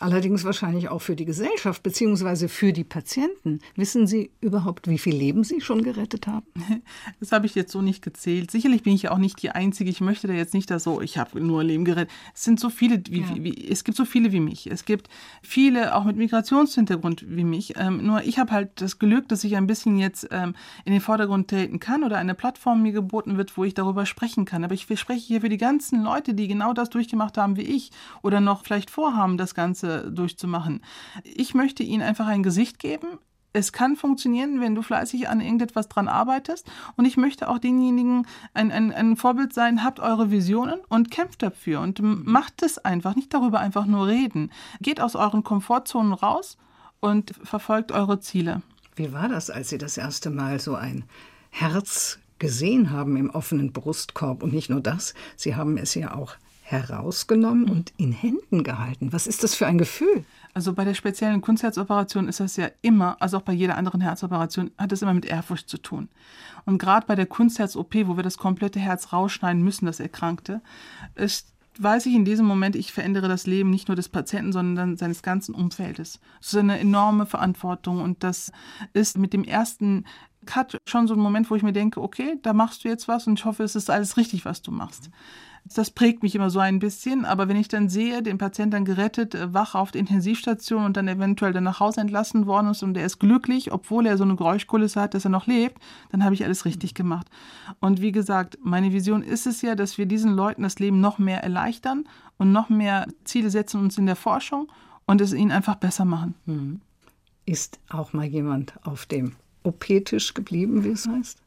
Allerdings wahrscheinlich auch für die Gesellschaft bzw. für die Patienten. Wissen Sie überhaupt, wie viel Leben Sie schon gerettet haben? Das habe ich jetzt so nicht gezählt. Sicherlich bin ich ja auch nicht die Einzige. Ich möchte da jetzt nicht da so, ich habe nur Leben gerettet. Es sind so viele, wie, ja. wie, es gibt so viele wie mich. Es gibt viele auch mit Migrationshintergrund wie mich. Ähm, nur ich habe halt das Glück, dass ich ein bisschen jetzt ähm, in den Vordergrund treten kann oder eine Plattform mir geboten wird, wo ich darüber sprechen kann. Aber ich spreche hier für die ganzen Leute, die genau das durchgemacht haben wie ich oder noch vielleicht vorhaben, das Ganze durchzumachen. Ich möchte ihnen einfach ein Gesicht geben. Es kann funktionieren, wenn du fleißig an irgendetwas dran arbeitest. Und ich möchte auch denjenigen ein, ein, ein Vorbild sein, habt eure Visionen und kämpft dafür und macht es einfach, nicht darüber einfach nur reden. Geht aus euren Komfortzonen raus und verfolgt eure Ziele. Wie war das, als Sie das erste Mal so ein Herz gesehen haben im offenen Brustkorb? Und nicht nur das, Sie haben es ja auch herausgenommen und in Händen gehalten. Was ist das für ein Gefühl? Also bei der speziellen Kunstherzoperation ist das ja immer, also auch bei jeder anderen Herzoperation, hat es immer mit Ehrfurcht zu tun. Und gerade bei der Kunstherz-OP, wo wir das komplette Herz rausschneiden müssen, das Erkrankte, ist weiß ich in diesem Moment, ich verändere das Leben nicht nur des Patienten, sondern seines ganzen Umfeldes. Das ist eine enorme Verantwortung und das ist mit dem ersten Cut schon so ein Moment, wo ich mir denke, okay, da machst du jetzt was und ich hoffe, es ist alles richtig, was du machst. Das prägt mich immer so ein bisschen. Aber wenn ich dann sehe, den Patienten dann gerettet, äh, wach auf der Intensivstation und dann eventuell dann nach Hause entlassen worden ist und er ist glücklich, obwohl er so eine Geräuschkulisse hat, dass er noch lebt, dann habe ich alles richtig gemacht. Und wie gesagt, meine Vision ist es ja, dass wir diesen Leuten das Leben noch mehr erleichtern und noch mehr Ziele setzen uns in der Forschung und es ihnen einfach besser machen. Hm. Ist auch mal jemand auf dem OP-Tisch geblieben, wie es heißt?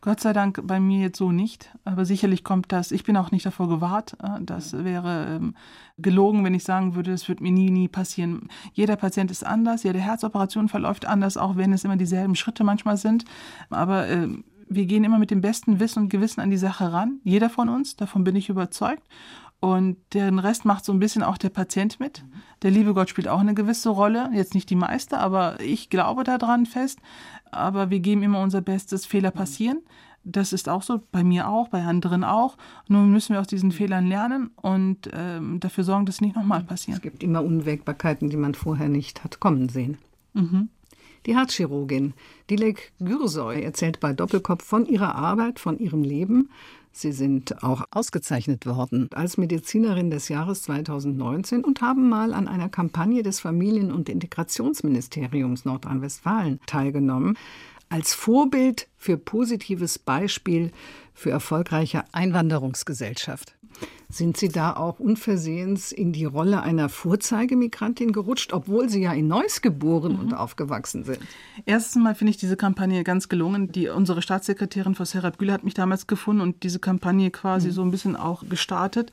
Gott sei Dank bei mir jetzt so nicht, aber sicherlich kommt das, ich bin auch nicht davor gewahrt, äh, das wäre ähm, gelogen, wenn ich sagen würde, das wird mir nie, nie passieren. Jeder Patient ist anders, jede Herzoperation verläuft anders, auch wenn es immer dieselben Schritte manchmal sind, aber äh, wir gehen immer mit dem besten Wissen und Gewissen an die Sache ran, jeder von uns, davon bin ich überzeugt Und den Rest macht so ein bisschen auch der Patient mit. Der liebe Gott spielt auch eine gewisse Rolle. Jetzt nicht die meiste, aber ich glaube daran fest. Aber wir geben immer unser Bestes. Fehler passieren. Das ist auch so, bei mir auch, bei anderen auch. Nun müssen wir aus diesen Fehlern lernen und ähm, dafür sorgen, dass nicht nochmal passiert. Es gibt immer Unwägbarkeiten, die man vorher nicht hat kommen sehen. Mhm. Die Herzchirurgin Dilek Gürsoy erzählt bei Doppelkopf von ihrer Arbeit, von ihrem Leben. Sie sind auch ausgezeichnet worden. Als Medizinerin des Jahres 2019 und haben mal an einer Kampagne des Familien- und Integrationsministeriums Nordrhein-Westfalen teilgenommen, als Vorbild für positives Beispiel für erfolgreiche Einwanderungsgesellschaft. Sind Sie da auch unversehens in die Rolle einer Vorzeigemigrantin gerutscht, obwohl Sie ja in Neuss geboren mhm. und aufgewachsen sind? Erstens mal finde ich diese Kampagne ganz gelungen. Die, unsere Staatssekretärin Frau Serap Güler hat mich damals gefunden und diese Kampagne quasi mhm. so ein bisschen auch gestartet.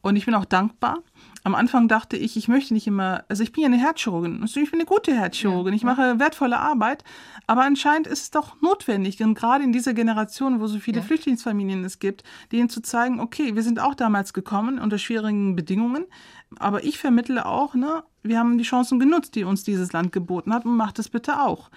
Und ich bin auch dankbar. Am Anfang dachte ich, ich möchte nicht immer, also ich bin ja eine Herzchirurgin, also ich bin eine gute Herzchirurgin, ich mache wertvolle Arbeit, aber anscheinend ist es doch notwendig, und gerade in dieser Generation, wo so viele ja. Flüchtlingsfamilien es gibt, denen zu zeigen, okay, wir sind auch damals gekommen unter schwierigen Bedingungen, aber ich vermittle auch, ne, wir haben die Chancen genutzt, die uns dieses Land geboten hat und macht es bitte auch.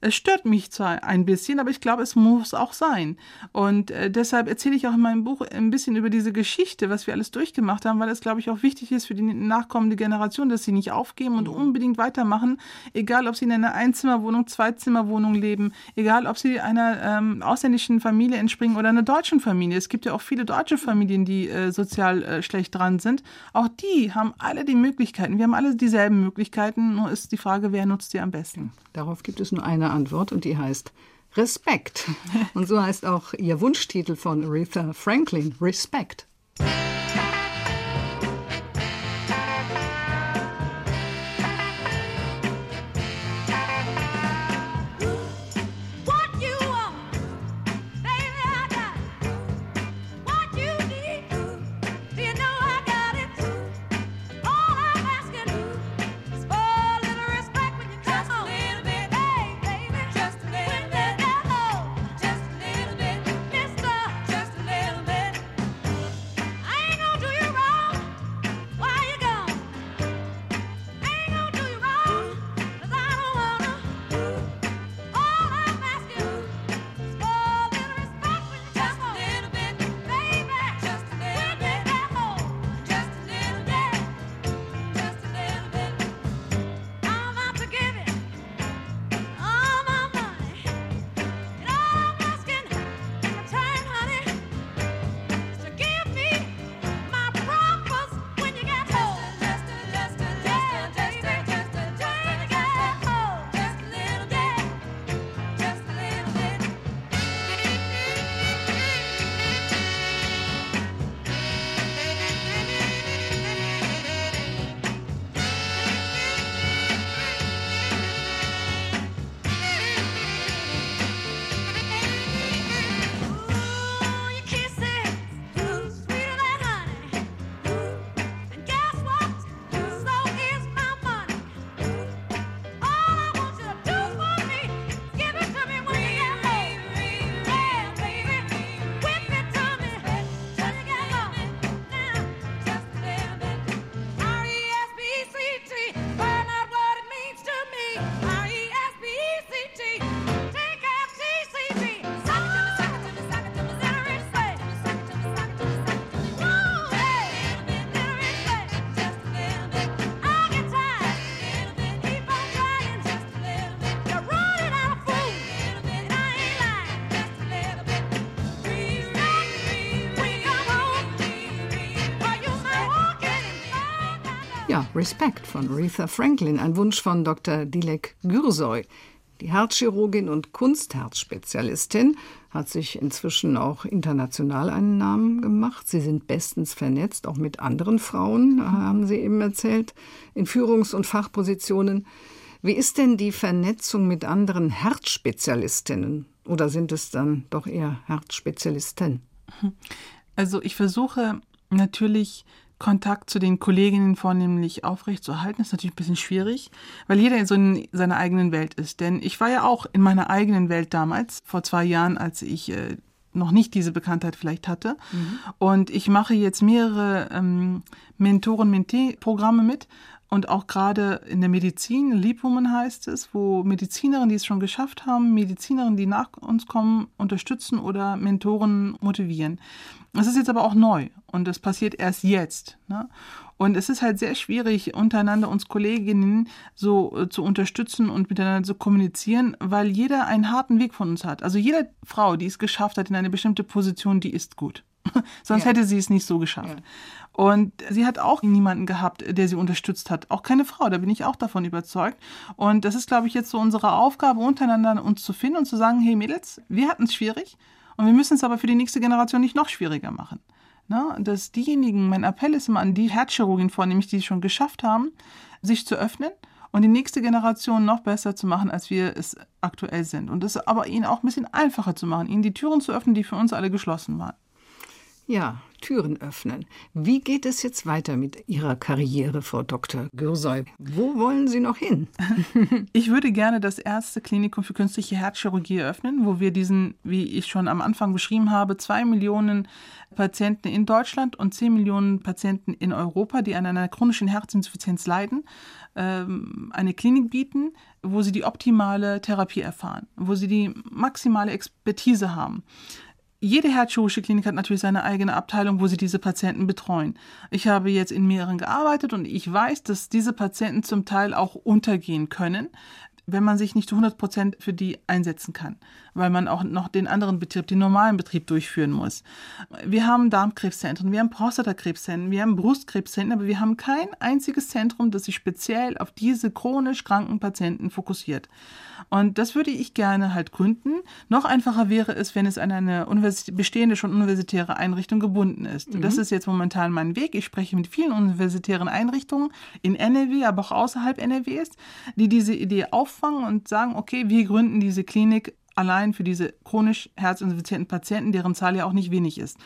Es stört mich zwar ein bisschen, aber ich glaube, es muss auch sein. Und äh, deshalb erzähle ich auch in meinem Buch ein bisschen über diese Geschichte, was wir alles durchgemacht haben, weil es, glaube ich, auch wichtig ist für die nachkommende Generation, dass sie nicht aufgeben und mhm. unbedingt weitermachen, egal ob sie in einer Einzimmerwohnung, Zweizimmerwohnung leben, egal ob sie einer ähm, ausländischen Familie entspringen oder einer deutschen Familie. Es gibt ja auch viele deutsche Familien, die äh, sozial äh, schlecht dran sind. Auch die haben alle die Möglichkeiten. Wir haben alle diese dieselben Möglichkeiten, nur ist die Frage, wer nutzt sie am besten? Darauf gibt es nur eine Antwort und die heißt Respekt. Und so heißt auch ihr Wunschtitel von Aretha Franklin, Respekt. Respect von Aretha Franklin, ein Wunsch von Dr. Dilek Gürsoy. Die Herzchirurgin und Kunstherzspezialistin hat sich inzwischen auch international einen Namen gemacht. Sie sind bestens vernetzt, auch mit anderen Frauen, haben Sie eben erzählt, in Führungs- und Fachpositionen. Wie ist denn die Vernetzung mit anderen Herzspezialistinnen? Oder sind es dann doch eher Herzspezialisten? Also ich versuche natürlich Kontakt zu den Kolleginnen vornehmlich aufrechtzuerhalten, ist natürlich ein bisschen schwierig, weil jeder so in seiner eigenen Welt ist. Denn ich war ja auch in meiner eigenen Welt damals, vor zwei Jahren, als ich äh, noch nicht diese Bekanntheit vielleicht hatte. Mhm. Und ich mache jetzt mehrere ähm, Mentoren-Mentee-Programme mit und auch gerade in der Medizin, Liebwoman heißt es, wo Medizinerinnen, die es schon geschafft haben, Medizinerinnen, die nach uns kommen, unterstützen oder Mentoren motivieren. Das ist jetzt aber auch neu und das passiert erst jetzt. Ne? Und es ist halt sehr schwierig, untereinander uns Kolleginnen so äh, zu unterstützen und miteinander zu kommunizieren, weil jeder einen harten Weg von uns hat. Also jede Frau, die es geschafft hat in eine bestimmte Position, die ist gut. Sonst ja. hätte sie es nicht so geschafft. Ja. Und sie hat auch niemanden gehabt, der sie unterstützt hat. Auch keine Frau, da bin ich auch davon überzeugt. Und das ist, glaube ich, jetzt so unsere Aufgabe, untereinander uns zu finden und zu sagen, hey Mädels, wir hatten es schwierig und wir müssen es aber für die nächste Generation nicht noch schwieriger machen. Na, dass diejenigen, mein Appell ist immer an die Herzchirurgien vornehmlich, die es schon geschafft haben, sich zu öffnen und die nächste Generation noch besser zu machen, als wir es aktuell sind. Und das aber ihnen auch ein bisschen einfacher zu machen, ihnen die Türen zu öffnen, die für uns alle geschlossen waren. Ja, Türen öffnen. Wie geht es jetzt weiter mit Ihrer Karriere, Frau Dr. Gürsoy? Wo wollen Sie noch hin? Ich würde gerne das erste Klinikum für künstliche Herzchirurgie eröffnen, wo wir diesen, wie ich schon am Anfang beschrieben habe, zwei Millionen Patienten in Deutschland und zehn Millionen Patienten in Europa, die an einer chronischen Herzinsuffizienz leiden, ähm, eine Klinik bieten, wo sie die optimale Therapie erfahren, wo sie die maximale Expertise haben jede herzchirurgische Klinik hat natürlich seine eigene Abteilung, wo sie diese Patienten betreuen. Ich habe jetzt in mehreren gearbeitet und ich weiß, dass diese Patienten zum Teil auch untergehen können, wenn man sich nicht zu 100 Prozent für die einsetzen kann, weil man auch noch den anderen Betrieb, den normalen Betrieb durchführen muss. Wir haben Darmkrebszentren, wir haben Prostatakrebszentren, wir haben Brustkrebszentren, aber wir haben kein einziges Zentrum, das sich speziell auf diese chronisch kranken Patienten fokussiert. Und das würde ich gerne halt gründen. Noch einfacher wäre es, wenn es an eine bestehende schon universitäre Einrichtung gebunden ist. Mhm. Das ist jetzt momentan mein Weg. Ich spreche mit vielen universitären Einrichtungen in NRW, aber auch außerhalb NRWs, die diese Idee auffangen und sagen, okay, wir gründen diese Klinik allein für diese chronisch herzinsuffizienten Patienten, deren Zahl ja auch nicht wenig ist.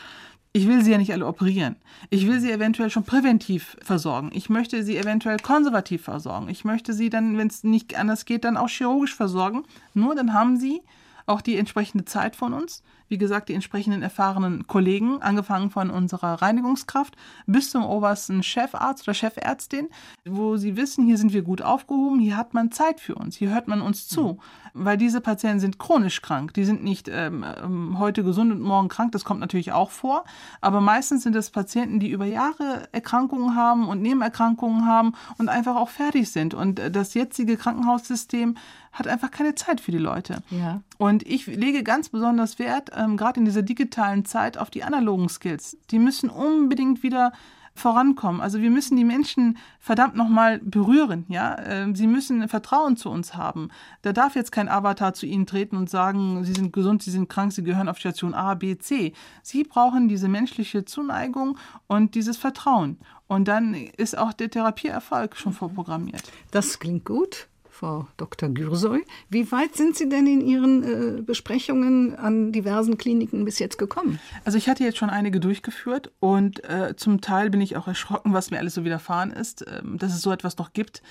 Ich will sie ja nicht alle operieren. Ich will sie eventuell schon präventiv versorgen. Ich möchte sie eventuell konservativ versorgen. Ich möchte sie dann, wenn es nicht anders geht, dann auch chirurgisch versorgen. Nur dann haben sie auch die entsprechende Zeit von uns. Wie gesagt, die entsprechenden erfahrenen Kollegen, angefangen von unserer Reinigungskraft bis zum obersten Chefarzt oder Chefärztin, wo sie wissen, hier sind wir gut aufgehoben, hier hat man Zeit für uns, hier hört man uns zu. Mhm. Weil diese Patienten sind chronisch krank. Die sind nicht ähm, ähm, heute gesund und morgen krank, das kommt natürlich auch vor. Aber meistens sind es Patienten, die über Jahre Erkrankungen haben und Nebenerkrankungen haben und einfach auch fertig sind. Und das jetzige Krankenhaussystem hat einfach keine Zeit für die Leute. Ja. Und ich lege ganz besonders Wert, ähm, gerade in dieser digitalen Zeit, auf die analogen Skills. Die müssen unbedingt wieder vorankommen. Also wir müssen die Menschen verdammt nochmal berühren, ja. Ähm, sie müssen Vertrauen zu uns haben. Da darf jetzt kein Avatar zu ihnen treten und sagen, sie sind gesund, sie sind krank, sie gehören auf Station A, B, C. Sie brauchen diese menschliche Zuneigung und dieses Vertrauen. Und dann ist auch der Therapieerfolg schon vorprogrammiert. Das klingt gut. Frau Dr. Gürsoy. Wie weit sind Sie denn in Ihren äh, Besprechungen an diversen Kliniken bis jetzt gekommen? Also ich hatte jetzt schon einige durchgeführt und äh, zum Teil bin ich auch erschrocken, was mir alles so widerfahren ist, äh, dass es so etwas noch gibt.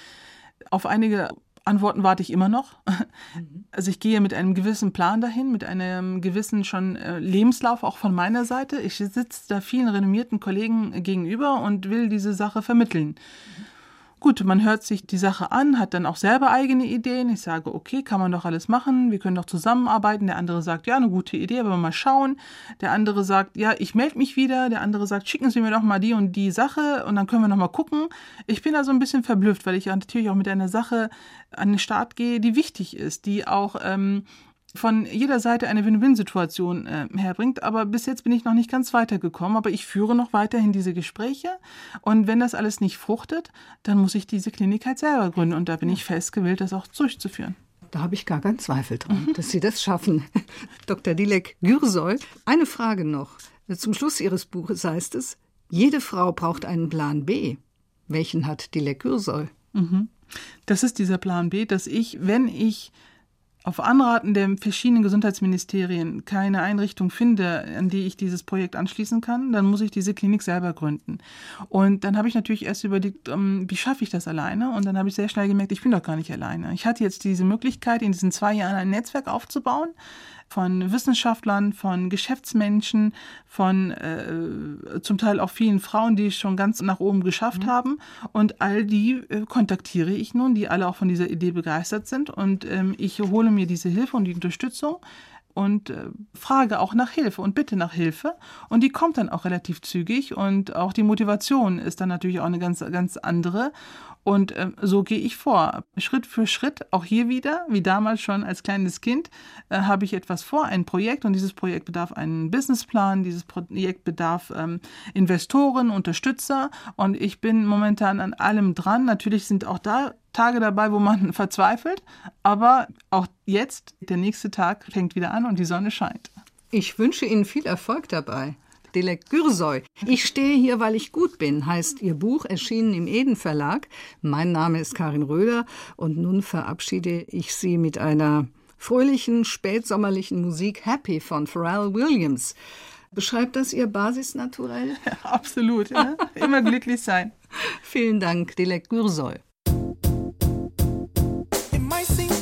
Auf einige Antworten warte ich immer noch. Mhm. Also ich gehe mit einem gewissen Plan dahin, mit einem gewissen schon äh, Lebenslauf auch von meiner Seite. Ich sitze da vielen renommierten Kollegen gegenüber und will diese Sache vermitteln. Mhm. Gut, man hört sich die Sache an, hat dann auch selber eigene Ideen. Ich sage, okay, kann man doch alles machen, wir können doch zusammenarbeiten. Der andere sagt, ja, eine gute Idee, aber mal schauen. Der andere sagt, ja, ich melde mich wieder. Der andere sagt, schicken Sie mir doch mal die und die Sache und dann können wir noch mal gucken. Ich bin da so ein bisschen verblüfft, weil ich natürlich auch mit einer Sache an den Start gehe, die wichtig ist, die auch ähm, von jeder Seite eine Win-Win-Situation äh, herbringt. Aber bis jetzt bin ich noch nicht ganz weitergekommen. Aber ich führe noch weiterhin diese Gespräche. Und wenn das alles nicht fruchtet, dann muss ich diese Klinik halt selber gründen. Und da bin ich festgewillt, das auch durchzuführen. Da habe ich gar keinen Zweifel dran, dass Sie das schaffen. Dr. Dilek Gürsoy, eine Frage noch. Zum Schluss Ihres Buches heißt es, jede Frau braucht einen Plan B. Welchen hat Dilek Gürsoy? Mhm. Das ist dieser Plan B, dass ich, wenn ich auf Anraten der verschiedenen Gesundheitsministerien keine Einrichtung finde, an die ich dieses Projekt anschließen kann, dann muss ich diese Klinik selber gründen. Und dann habe ich natürlich erst überlegt, um, wie schaffe ich das alleine? Und dann habe ich sehr schnell gemerkt, ich bin doch gar nicht alleine. Ich hatte jetzt diese Möglichkeit, in diesen zwei Jahren ein Netzwerk aufzubauen von Wissenschaftlern, von Geschäftsmenschen, von äh, zum Teil auch vielen Frauen, die es schon ganz nach oben geschafft mhm. haben. Und all die äh, kontaktiere ich nun, die alle auch von dieser Idee begeistert sind. Und ähm, ich hole mir diese Hilfe und die Unterstützung und äh, frage auch nach Hilfe und bitte nach Hilfe. Und die kommt dann auch relativ zügig und auch die Motivation ist dann natürlich auch eine ganz, ganz andere. Und äh, so gehe ich vor. Schritt für Schritt, auch hier wieder, wie damals schon als kleines Kind, äh, habe ich etwas vor, ein Projekt und dieses Projekt bedarf einen Businessplan, dieses Projekt bedarf ähm, Investoren, Unterstützer und ich bin momentan an allem dran. Natürlich sind auch da Tage dabei, wo man verzweifelt, aber auch jetzt, der nächste Tag fängt wieder an und die Sonne scheint. Ich wünsche Ihnen viel Erfolg dabei. Dilek Gürsoy. Ich stehe hier, weil ich gut bin, heißt ihr Buch, erschienen im Eden Verlag. Mein Name ist Karin Röder und nun verabschiede ich Sie mit einer fröhlichen, spätsommerlichen Musik Happy von Pharrell Williams. Beschreibt das Ihr Basisnaturell? Ja, absolut, ja. immer glücklich sein. Vielen Dank, Dilek Gürsoy. It might seem